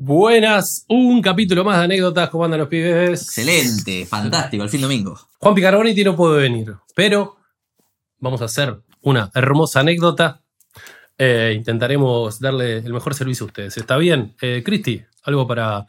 Buenas, un capítulo más de anécdotas. ¿Cómo andan los pibes? Excelente, fantástico, el fin domingo. Juan Picarboniti no puede venir, pero vamos a hacer una hermosa anécdota. Eh, intentaremos darle el mejor servicio a ustedes. ¿Está bien? Eh, Cristi, algo para.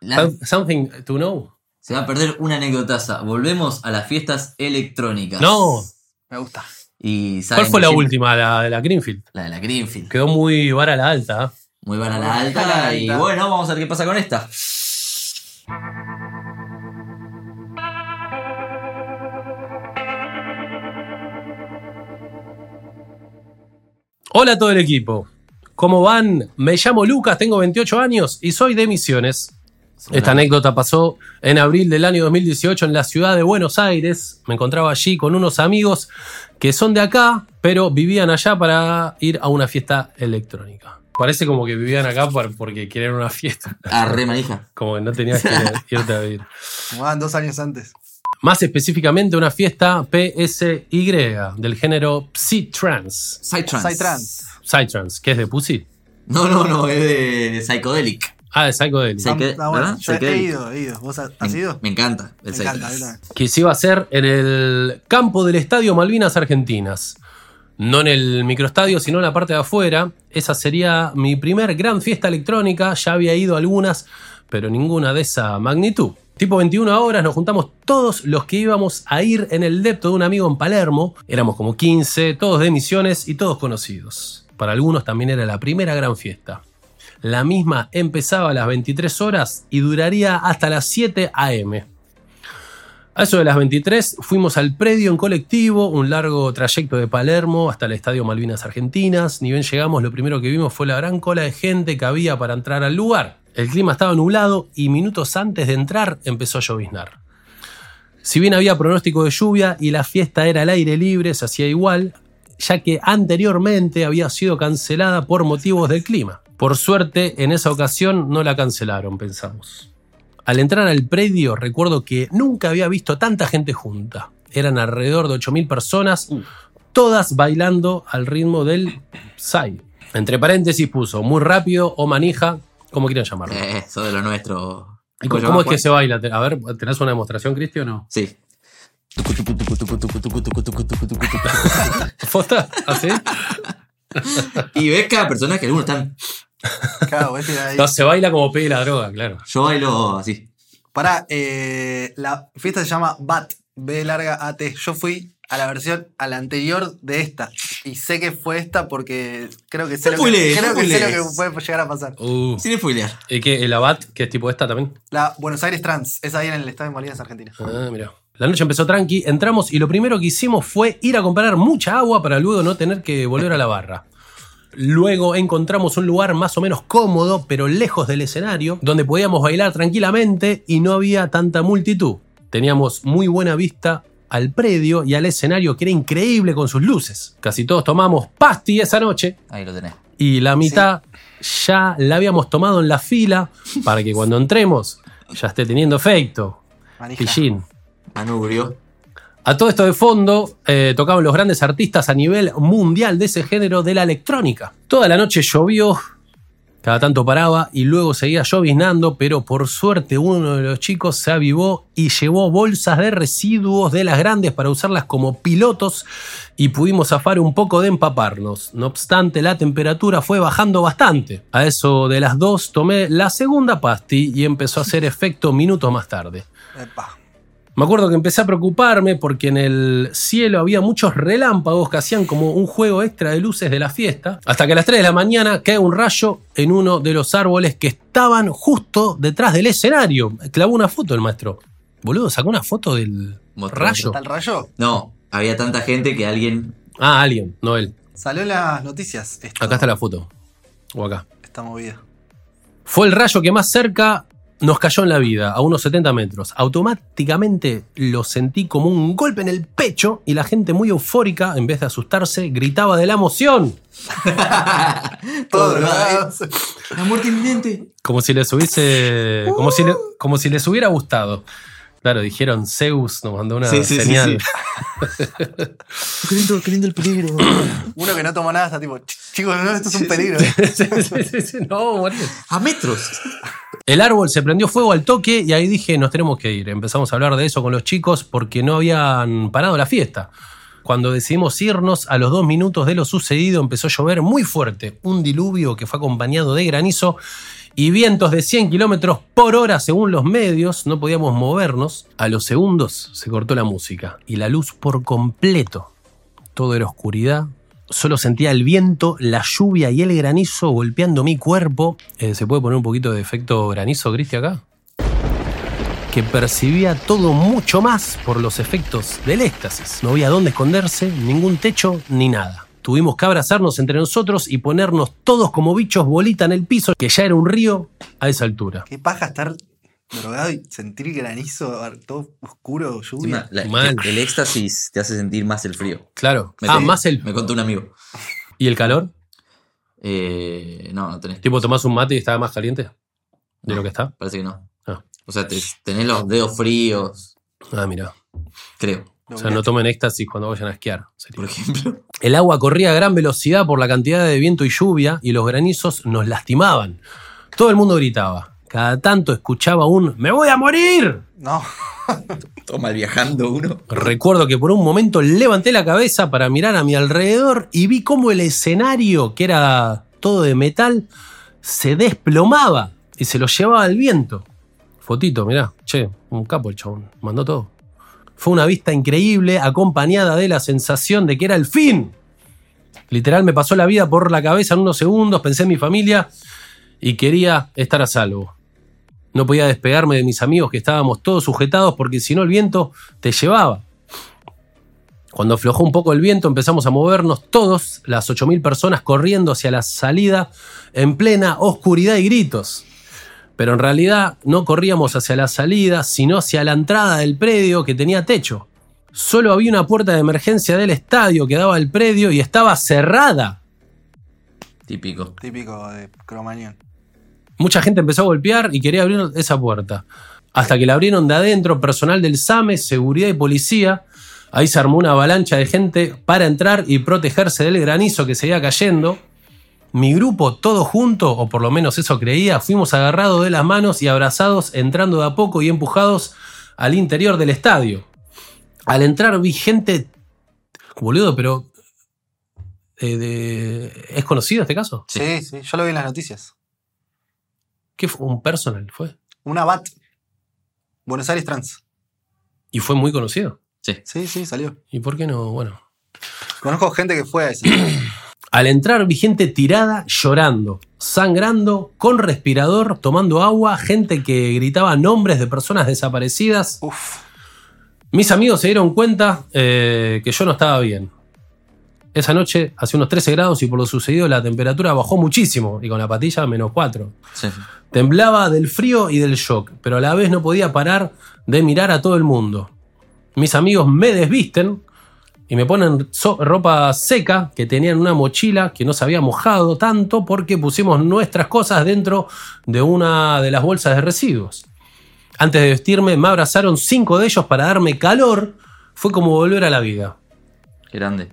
La- Something to know. se va a perder una anécdotaza. Volvemos a las fiestas electrónicas. No. Me gusta. Y ¿Cuál fue la siempre- última? La de la Greenfield. La de la Greenfield. Quedó muy vara la alta. ¿eh? Muy buena la alta. Y bueno, vamos a ver qué pasa con esta. Hola a todo el equipo. ¿Cómo van? Me llamo Lucas, tengo 28 años y soy de Misiones. Esta anécdota pasó en abril del año 2018 en la ciudad de Buenos Aires. Me encontraba allí con unos amigos que son de acá, pero vivían allá para ir a una fiesta electrónica. Parece como que vivían acá por- porque querían una fiesta. Ah, re manija. Como que no tenías que irte a vivir. Como van dos años antes. Más específicamente una fiesta PSY del género Psytrance. Psytrance. Psytrance. Psytrance, que es de Pussy. No, no, no, es de Psychedelic. Ah, de Psychedelic. Ah, ah, bueno, he Psychedelic. ido, he ido. ¿Vos has, has Me- ido? Me encanta el Me encanta, que se iba a hacer en el campo del Estadio Malvinas Argentinas. No en el microestadio, sino en la parte de afuera. Esa sería mi primer gran fiesta electrónica. Ya había ido a algunas, pero ninguna de esa magnitud. Tipo 21 horas nos juntamos todos los que íbamos a ir en el depto de un amigo en Palermo. Éramos como 15, todos de misiones y todos conocidos. Para algunos también era la primera gran fiesta. La misma empezaba a las 23 horas y duraría hasta las 7 am. A eso de las 23 fuimos al predio en colectivo, un largo trayecto de Palermo hasta el Estadio Malvinas Argentinas. Ni bien llegamos, lo primero que vimos fue la gran cola de gente que había para entrar al lugar. El clima estaba nublado y minutos antes de entrar empezó a lloviznar. Si bien había pronóstico de lluvia y la fiesta era al aire libre, se hacía igual, ya que anteriormente había sido cancelada por motivos del clima. Por suerte, en esa ocasión no la cancelaron, pensamos. Al entrar al predio, recuerdo que nunca había visto tanta gente junta. Eran alrededor de 8.000 personas, todas bailando al ritmo del Psy. Entre paréntesis puso muy rápido o manija, como quieran llamarlo. Eh, eso de lo nuestro. ¿Y ¿Cómo, cómo es que se baila? A ver, ¿tenés una demostración, Cristi, o no? Sí. ¿Fosta? ¿Así? Y ves cada persona que algunos están. Claro, ahí. No, se baila como pegue la droga, claro. Yo bailo así. Pará, eh, la fiesta se llama BAT, B larga AT. Yo fui a la versión, a la anterior de esta. Y sé que fue esta porque creo que sé, No lo, que, spoilees, creo no que, sé lo que puede llegar a pasar. Uh. Sin spoilear. ¿Y qué? ¿El Abat, que es tipo esta también? La Buenos Aires Trans, es ahí en el Estadio de Malvinas, Argentina. Ah, mira. La noche empezó tranqui, entramos y lo primero que hicimos fue ir a comprar mucha agua para luego no tener que volver a la barra. Luego encontramos un lugar más o menos cómodo, pero lejos del escenario, donde podíamos bailar tranquilamente y no había tanta multitud. Teníamos muy buena vista al predio y al escenario que era increíble con sus luces. Casi todos tomamos pasti esa noche Ahí lo tenés. y la mitad ya la habíamos tomado en la fila para que cuando entremos ya esté teniendo efecto. Manija. Pillín. Manubrio. A todo esto de fondo, eh, tocaban los grandes artistas a nivel mundial de ese género de la electrónica. Toda la noche llovió, cada tanto paraba y luego seguía lloviznando, pero por suerte uno de los chicos se avivó y llevó bolsas de residuos de las grandes para usarlas como pilotos y pudimos zafar un poco de empaparnos. No obstante, la temperatura fue bajando bastante. A eso de las dos tomé la segunda pasti y empezó a hacer efecto minutos más tarde. Me acuerdo que empecé a preocuparme porque en el cielo había muchos relámpagos que hacían como un juego extra de luces de la fiesta, hasta que a las 3 de la mañana cae un rayo en uno de los árboles que estaban justo detrás del escenario. Clavó una foto el maestro. Boludo, sacó una foto del rayo. ¿Tal rayo? No, había tanta gente que alguien. Ah, alguien, no él. Salió en las noticias. esto- Acá está la foto. O acá. Esta movida. Fue el rayo que más cerca nos cayó en la vida a unos 70 metros. Automáticamente lo sentí como un golpe en el pecho y la gente muy eufórica, en vez de asustarse, gritaba de la emoción. Todo muerte inminente. Como si les hubiese. Como si, le- como si les hubiera gustado. Claro, dijeron Zeus, nos mandó una Sí, sí, sí, señal. Qué lindo, qué lindo el peligro. Uno que no toma nada está tipo, "Ch- chicos, no, esto es un peligro. Sí, sí, sí, sí, no, morir. A metros. El árbol se prendió fuego al toque y ahí dije, nos tenemos que ir. Empezamos a hablar de eso con los chicos porque no habían parado la fiesta. Cuando decidimos irnos, a los dos minutos de lo sucedido empezó a llover muy fuerte, un diluvio que fue acompañado de granizo y vientos de 100 kilómetros por hora según los medios, no podíamos movernos. A los segundos se cortó la música y la luz por completo. Todo era oscuridad. Solo sentía el viento, la lluvia y el granizo golpeando mi cuerpo. Eh, ¿Se puede poner un poquito de efecto granizo, Cristi, acá? Que percibía todo mucho más por los efectos del éxtasis. No había dónde esconderse, ningún techo ni nada. Tuvimos que abrazarnos entre nosotros y ponernos todos como bichos bolita en el piso, que ya era un río a esa altura. Qué paja estar drogado y sentir granizo, todo oscuro, lluvia. La- Mal. el éxtasis te hace sentir más el frío. Claro. Me ah, te- más el. Me contó un amigo. ¿Y el calor? Eh, no, no tenés. Tipo, tomás un mate y estaba más caliente de No. lo que está. Parece que no. Ah. O sea, te- tenés los dedos fríos, Ah, mira. creo, O sea, no tomen éxtasis cuando vayan a esquiar. sería. por ejemplo. El agua corría a gran velocidad por la cantidad de viento y lluvia y los granizos nos lastimaban. Todo el mundo gritaba. Cada tanto escuchaba un ¡Me voy a morir! No, Todo mal viajando uno. Recuerdo que por un momento levanté la cabeza para mirar a mi alrededor y vi cómo el escenario, que era todo de metal, se desplomaba y se lo llevaba al viento. Fotito, mirá, che, un capo el chabón, mandó todo. Fue una vista increíble, acompañada de la sensación de que era el fin. Literal me pasó la vida por la cabeza en unos segundos, pensé en mi familia y quería estar a salvo. No podía despegarme de mis amigos que estábamos todos sujetados porque si no el viento te llevaba. Cuando aflojó un poco el viento empezamos a movernos todos, las 8.000 personas corriendo hacia la salida en plena oscuridad y gritos. Pero en realidad no corríamos hacia la salida, sino hacia la entrada del predio que tenía techo. Solo había una puerta de emergencia del estadio que daba al predio y estaba cerrada. Típico. típico de Cromañón. Mucha gente empezó a golpear y quería abrir esa puerta. Hasta que la abrieron de adentro personal del SAME, seguridad y policía. Ahí se armó una avalancha de gente para entrar y protegerse del granizo que seguía cayendo. Mi grupo, todo junto, o por lo menos eso creía, fuimos agarrados de las manos y abrazados, entrando de a poco y empujados al interior del estadio. Al entrar vi gente. Boludo, pero. eh, ¿Es conocido este caso? Sí. sí, yo lo vi en las noticias. ¿Qué fue? ¿Un personal fue? Una BAT. Buenos Aires Trans. Y fue muy conocido. Sí. Sí, sí, salió. ¿Y por qué no? Bueno. Conozco gente que fue a ese. Al entrar vi gente tirada, llorando, sangrando, con respirador, tomando agua, gente que gritaba nombres de personas desaparecidas. Uf. Mis amigos se dieron cuenta eh, que yo no estaba bien. Esa noche hacía unos 13 grados y por lo sucedido la temperatura bajó muchísimo y con la patilla menos 4. Sí. Temblaba del frío y del shock, pero a la vez no podía parar de mirar a todo el mundo. Mis amigos me desvisten y me ponen so- ropa seca que tenía en una mochila que no se había mojado tanto porque pusimos nuestras cosas dentro de una de las bolsas de residuos. Antes de vestirme me abrazaron cinco de ellos para darme calor. Fue como volver a la vida. Grande.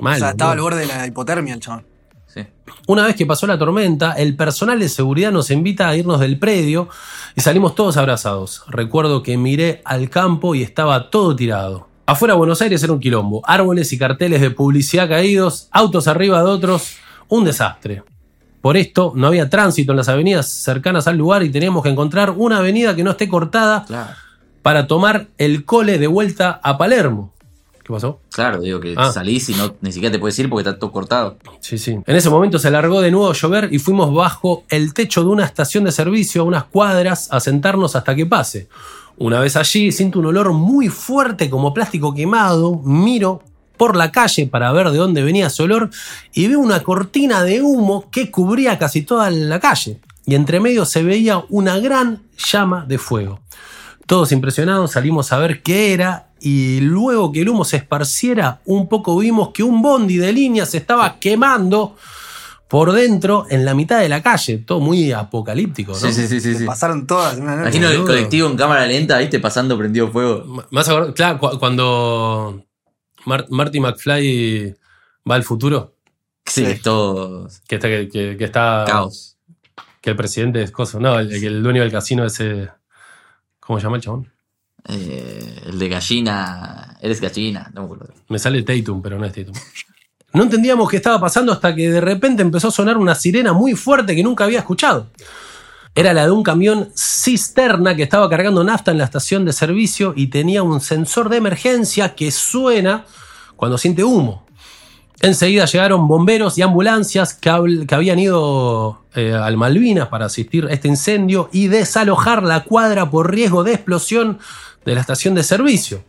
Mal, o sea, estaba al borde de la hipotermia el chabón. Sí. Una vez que pasó la tormenta, el personal de seguridad nos invita a irnos del predio y salimos todos abrazados. Recuerdo que miré al campo y estaba todo tirado. Afuera de Buenos Aires era un quilombo, árboles y carteles de publicidad caídos, autos arriba de otros, un desastre. Por esto no había tránsito en las avenidas cercanas al lugar y teníamos que encontrar una avenida que no esté cortada Claro. para tomar el cole de vuelta a Palermo. ¿Qué pasó? Claro, digo que Ah. salís y no, ni siquiera te puedes ir porque está todo cortado. Sí, sí. En ese momento se alargó de nuevo a llover y fuimos bajo el techo de una estación de servicio a unas cuadras a sentarnos hasta que pase. Una vez allí siento un olor muy fuerte como plástico quemado, miro por la calle para ver de dónde venía ese olor y veo una cortina de humo que cubría casi toda la calle. y entre medio se veía una gran llama de fuego. Todos impresionados salimos a ver qué era y luego que el humo se esparciera, un poco vimos que un bondi de línea se estaba quemando por dentro en la mitad de la calle. Todo muy apocalíptico, ¿no? Sí, sí, sí, sí. Pasaron todas en una noche. Imagino el colectivo en cámara lenta, ¿viste? Pasando prendido fuego. Más acordado- claro, cu- cuando Mar- Marty McFly va al futuro, Sí, Sí. es todo que está, que, que- que está caos. que el presidente es cosa, no, el, el dueño del casino ese, ¿cómo se llama el chabón? Eh, el de gallina. Eres gallina. No me sale Tatum, pero no es Tatum. No entendíamos qué estaba pasando hasta que de repente empezó a sonar una sirena muy fuerte que nunca había escuchado. Era la de un camión cisterna que estaba cargando nafta en la estación de servicio y tenía un sensor de emergencia que suena cuando siente humo. Enseguida llegaron bomberos y ambulancias que habían ido eh, al Malvinas para asistir a este incendio y desalojar la cuadra por riesgo de explosión de la estación de servicio.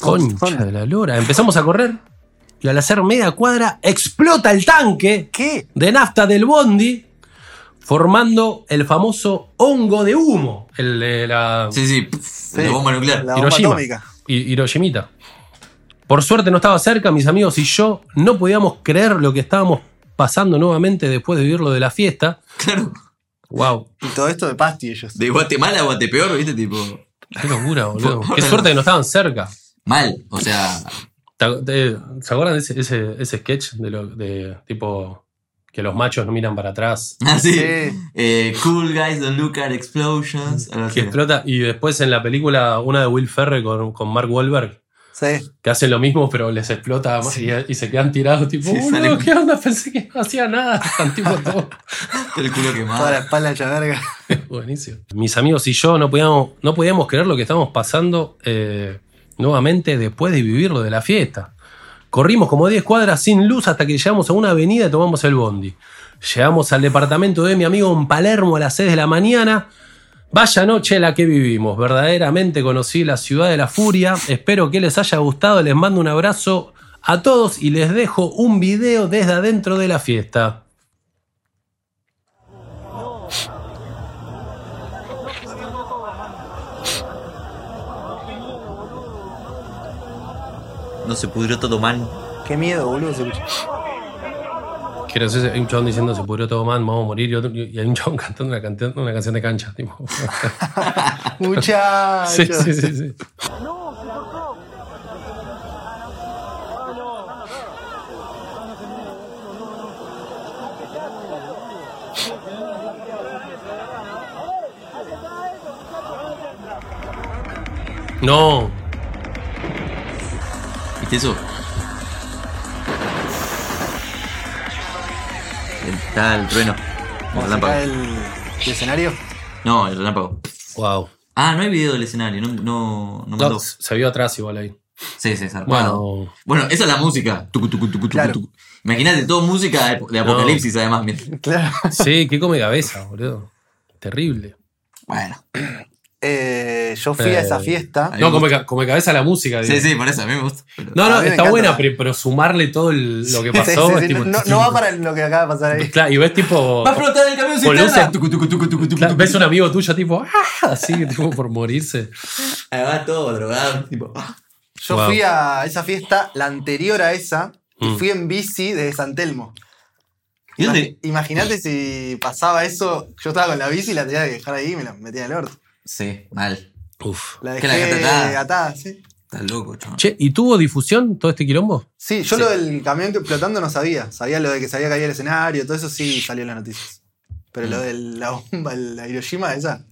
Concha de la lora. Empezamos a correr y al hacer media cuadra explota el tanque ¿Qué? de nafta del bondi formando el famoso hongo de humo. El de la Sí, sí. La bomba nuclear. La bomba Hiroshima. atómica. Hi- Hiroshimita. Por suerte no estaba cerca, mis amigos y yo no podíamos creer lo que estábamos pasando nuevamente después de vivir lo de la fiesta. Claro. Wow, Y todo esto de pasti ellos. De Guatemala a Guatepeor, ¿viste? Tipo. Qué locura, boludo. Qué suerte que no estaban cerca. Mal. O sea. ¿Te- te- ¿Se acuerdan de ese, ese, ese sketch de, lo, de tipo que los machos no miran para atrás? Así. Sí. Eh, cool guys don't look at explosions. Que explota. Y después en la película, una de Will Ferrell con, con Mark Wahlberg, Sí. que hacen lo mismo, pero les explota y, y se quedan tirados, tipo, Sí, "Boludo, salen- ¿qué onda? Pensé que no hacía nada. Están tipo todo. El culo Toda la quemado. espalda hecha verga. Buenísimo. Mis amigos y yo no podíamos, no podíamos creer lo que estábamos pasando eh, nuevamente después de vivir lo de la fiesta. Corrimos como 10 cuadras sin luz hasta que llegamos a una avenida y tomamos el bondi. Llegamos al departamento de mi amigo en Palermo a las 6 de la mañana. Vaya noche la que vivimos. Verdaderamente conocí la ciudad de la furia. Espero que les haya gustado. Les mando un abrazo a todos y les dejo un video desde adentro de la fiesta. No se pudrió todo, man. Qué miedo, boludo. se escucha. Quiero decir, hay un chabón diciendo se pudrió todo mal, vamos a morir. Y, otro- y hay un chabón cantando una, canción- una canción de cancha. Tipo. Muchachos. sí, sí, sí, sí. No, ¿Viste eso? Está el trueno. El relámpago. el, el escenario. No, el relámpago. wow. Ah, no hay video del escenario. No, no, no mandó. No, se vio atrás igual ahí. Sí, sí, zarpado. Bueno, Bueno, esa es la música. Tucu, tucu, tucu, tucu, Claro. tucu. Imagínate, todo música de, de apocalipsis, además. Claro. sí, qué come cabeza, boludo. Terrible. Bueno. Eh, yo fui a esa fiesta. No, come cabeza la música. Sí, sí, por eso a mí me gusta. pero- No, no, está buena, pero, pero sumarle todo el- lo que pasó. sí, es sí, tipo- no, no va para lo que acaba de pasar ahí. Claro, y ves tipo. ¡Va a explotar el camión Con cisterna! luces. Tucu, tucu, tucu, tucu, tucu, Claro, tucu. ves un amigo tuyo tipo. ¡ah! Así, tipo por morirse. Además, todo drogado. Tipo, ah. Yo Wow. fui a esa fiesta, la anterior a esa, y Mm. fui en bici desde San Telmo. ¿Y dónde? Imagínate si pasaba eso, yo estaba con la bici y la tenía que dejar ahí y me la metía en el orto. Sí, mal. Uf. La ¿Qué, la dejé dejaste atada? atada, sí. Estás loco, chaval. Che, ¿y tuvo difusión todo este quilombo? Sí, yo Sí. lo del camión que explotando no sabía. Sabía lo de que se había caído el escenario, todo eso sí salió en las noticias. Pero Mm. lo de la bomba, la Hiroshima, esa.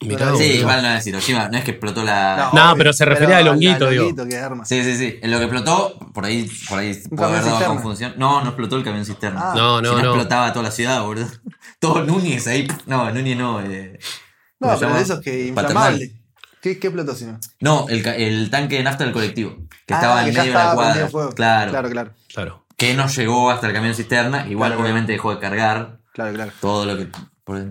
Mirá, Sí, igual no es Hiroshima, no es que explotó la. No, obvio, pero se refería al la- honguito, digo. que arma. Sí, sí, sí. En lo que explotó, por ahí, por ahí puede haber dado confusión. No, no explotó el camión cisterna. Ah. No, no, Si no. explotaba toda la ciudad, boludo. Todo Núñez ahí. No, Núñez no. Eh, ¿cómo No, pero de esos que Paternal. inflamable. ¿Qué, ¿Qué explotó si no? No, el, el tanque de nafta del colectivo. Que Ah, estaba que en medio de la estaba cuadra. fuego. Claro, Claro, claro. Claro. Que no llegó hasta el camión cisterna. Igual, Claro, obviamente, dejó de cargar Claro, claro. todo lo que. por-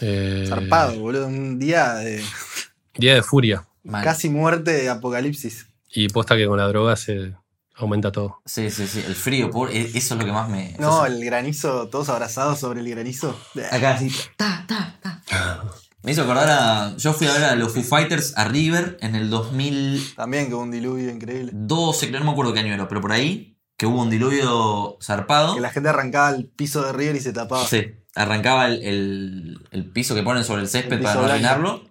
Eh, Zarpado, boludo. Un día de Día de furia. mal. casi muerte de apocalipsis. Y posta que con la droga se, aumenta todo. Sí, sí, sí. El frío, por- e- eso es lo que más me. No, el granizo, todos abrazados sobre el granizo. Acá así. Ta, ta, ta. Me hizo acordar a. Yo fui a ver a los Foo Fighters a River en el 2012, También que hubo un diluvio increíble. creo, no me acuerdo qué año era, pero por ahí, que hubo un diluvio zarpado. Que la gente arrancaba el piso de River y se tapaba. Sí, arrancaba el, el- el piso que ponen sobre el césped El para no arruinarlo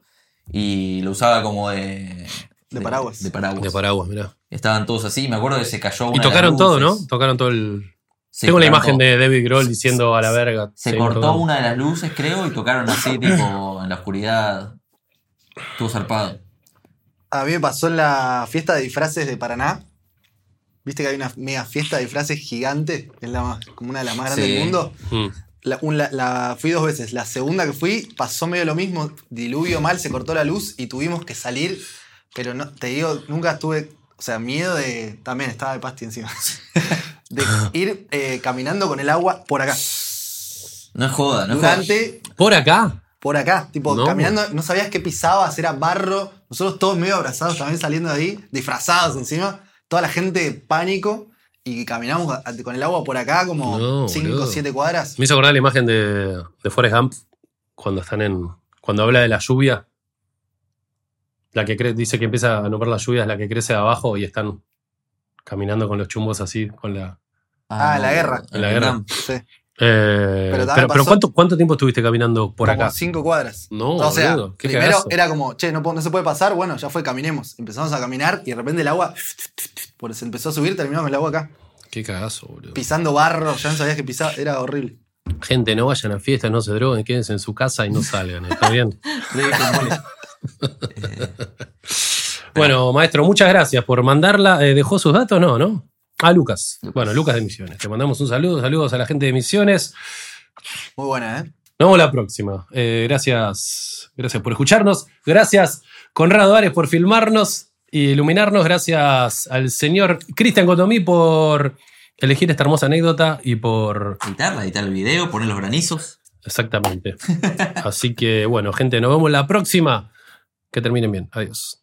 y lo usaba como de. De paraguas. De paraguas. De paraguas, mirá. Estaban todos así, me acuerdo que se cayó una Y de las tocaron todo, ¿no? Tocaron todo el. Tengo la imagen de David Grohl diciendo a la verga. Se cortó una de las luces, creo, y tocaron así, tipo, en la oscuridad. Estuvo zarpado. A mí me pasó en la fiesta de disfraces de Paraná. Viste que hay una mega fiesta de disfraces gigante, es la más- como una de las más grandes Sí. del mundo. Mm. La, un- la- la- fui dos veces. La segunda que fui pasó medio lo mismo. Diluvio mal, se cortó la luz y tuvimos que salir. Pero no, te digo, nunca tuve. O sea, miedo de. También estaba de pasti encima. de ir eh, caminando con el agua por acá. No es joda, no es joda. Durante. Por acá. Por acá. Tipo, No. caminando, no sabías qué pisabas, era barro. Nosotros todos medio abrazados también saliendo de ahí, disfrazados encima. Toda la gente pánico. Y caminamos con el agua por acá como No, 5 boludo. o 7 cuadras. Me hizo acordar la imagen de, de Forrest Gump cuando están en. Cuando habla de la lluvia. La que cre- dice que empieza a no ver la lluvia es la que crece de abajo y están caminando con los chumbos así, con la. Ah, la guerra. en La guerra. Sí. Eh, Pero ¿cuánto, ¿cuánto tiempo estuviste caminando por como acá? 5 cuadras. No, o sea, boludo, qué primero cagazo. era como, che, no, se puede pasar. Bueno, ya fue, caminemos. Empezamos a caminar y de repente el agua se empezó a subir, terminamos el agua acá. Qué cagazo, boludo. Pisando barro, ya no sabías que pisaba, era horrible. Gente, no vayan a fiestas, no se droguen, quédense en su casa y no salgan, ¿está bien? Bueno, maestro, muchas gracias por mandarla. Eh, ¿Dejó sus datos? No, ¿no? Ah, Lucas. Bueno, Lucas de Misiones. Te mandamos un saludo. Saludos a la gente de Misiones. Muy buena, ¿eh? Nos vemos la próxima. Eh, gracias, gracias por escucharnos. Gracias, Conrado Ares, por filmarnos y iluminarnos. Gracias al señor Cristian Cotomí por elegir esta hermosa anécdota y por. Editarla, editar el video, poner los granizos. Exactamente. Así que, bueno, gente, nos vemos la próxima. Que terminen bien. Adiós.